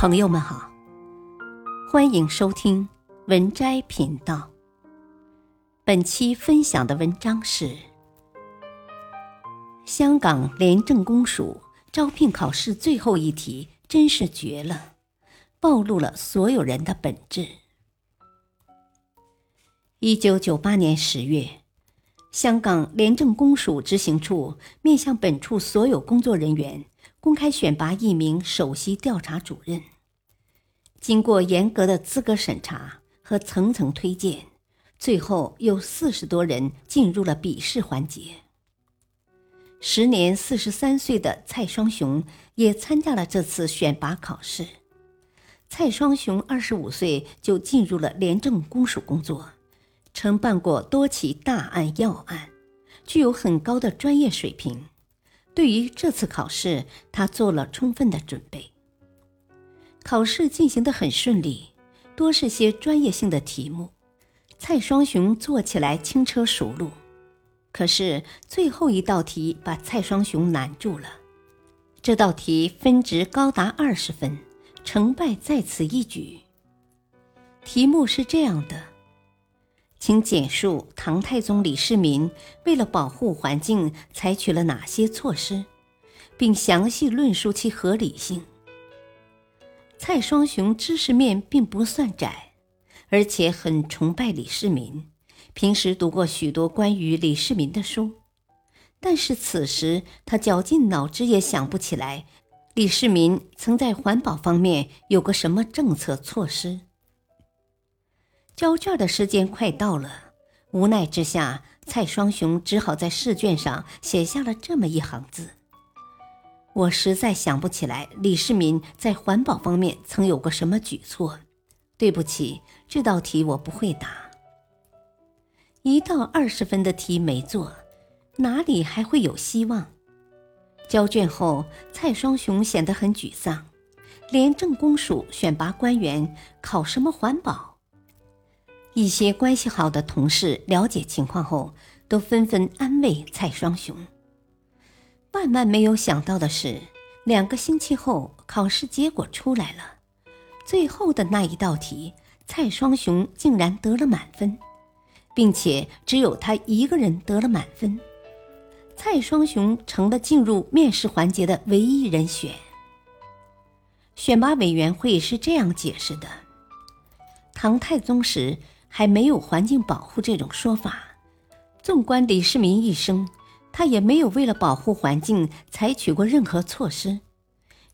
朋友们好，欢迎收听文摘频道。本期分享的文章是：香港廉政公署招聘考试最后一题真是绝了，暴露了所有人的本质。一九九八年十月，香港廉政公署执行处面向本处所有工作人员。公开选拔一名首席调查主任，经过严格的资格审查和层层推荐，最后有四十多人进入了笔试环节。时年四十三岁的蔡双雄也参加了这次选拔考试。蔡双雄二十五岁就进入了廉政公署工作，承办过多起大案要案，具有很高的专业水平。对于这次考试，他做了充分的准备。考试进行的很顺利，多是些专业性的题目，蔡双雄做起来轻车熟路。可是最后一道题把蔡双雄难住了。这道题分值高达二十分，成败在此一举。题目是这样的。请简述唐太宗李世民为了保护环境采取了哪些措施，并详细论述其合理性。蔡双雄知识面并不算窄，而且很崇拜李世民，平时读过许多关于李世民的书，但是此时他绞尽脑汁也想不起来李世民曾在环保方面有个什么政策措施。交卷的时间快到了，无奈之下，蔡双雄只好在试卷上写下了这么一行字：“我实在想不起来李世民在环保方面曾有过什么举措。对不起，这道题我不会答。”一道二十分的题没做，哪里还会有希望？交卷后，蔡双雄显得很沮丧。廉政公署选拔官员，考什么环保？一些关系好的同事了解情况后，都纷纷安慰蔡双雄。万万没有想到的是，两个星期后，考试结果出来了，最后的那一道题，蔡双雄竟然得了满分，并且只有他一个人得了满分，蔡双雄成了进入面试环节的唯一人选。选拔委员会是这样解释的：唐太宗时。还没有环境保护这种说法。纵观李世民一生，他也没有为了保护环境采取过任何措施。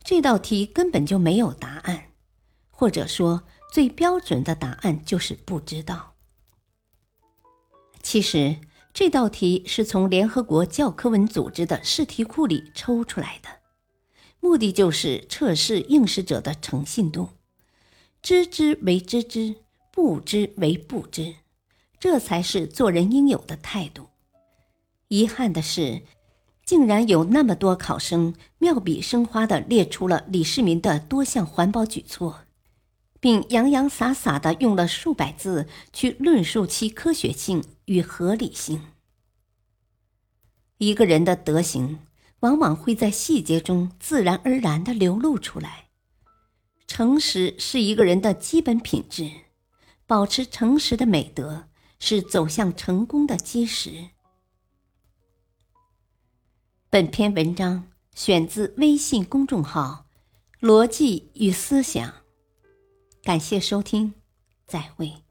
这道题根本就没有答案，或者说最标准的答案就是不知道。其实这道题是从联合国教科文组织的试题库里抽出来的，目的就是测试应试者的诚信度，知之为知之。不知为不知，这才是做人应有的态度。遗憾的是，竟然有那么多考生妙笔生花地列出了李世民的多项环保举措，并洋洋洒洒地用了数百字去论述其科学性与合理性。一个人的德行，往往会在细节中自然而然地流露出来。诚实是一个人的基本品质。保持诚实的美德是走向成功的基石。本篇文章选自微信公众号“逻辑与思想”，感谢收听，再会。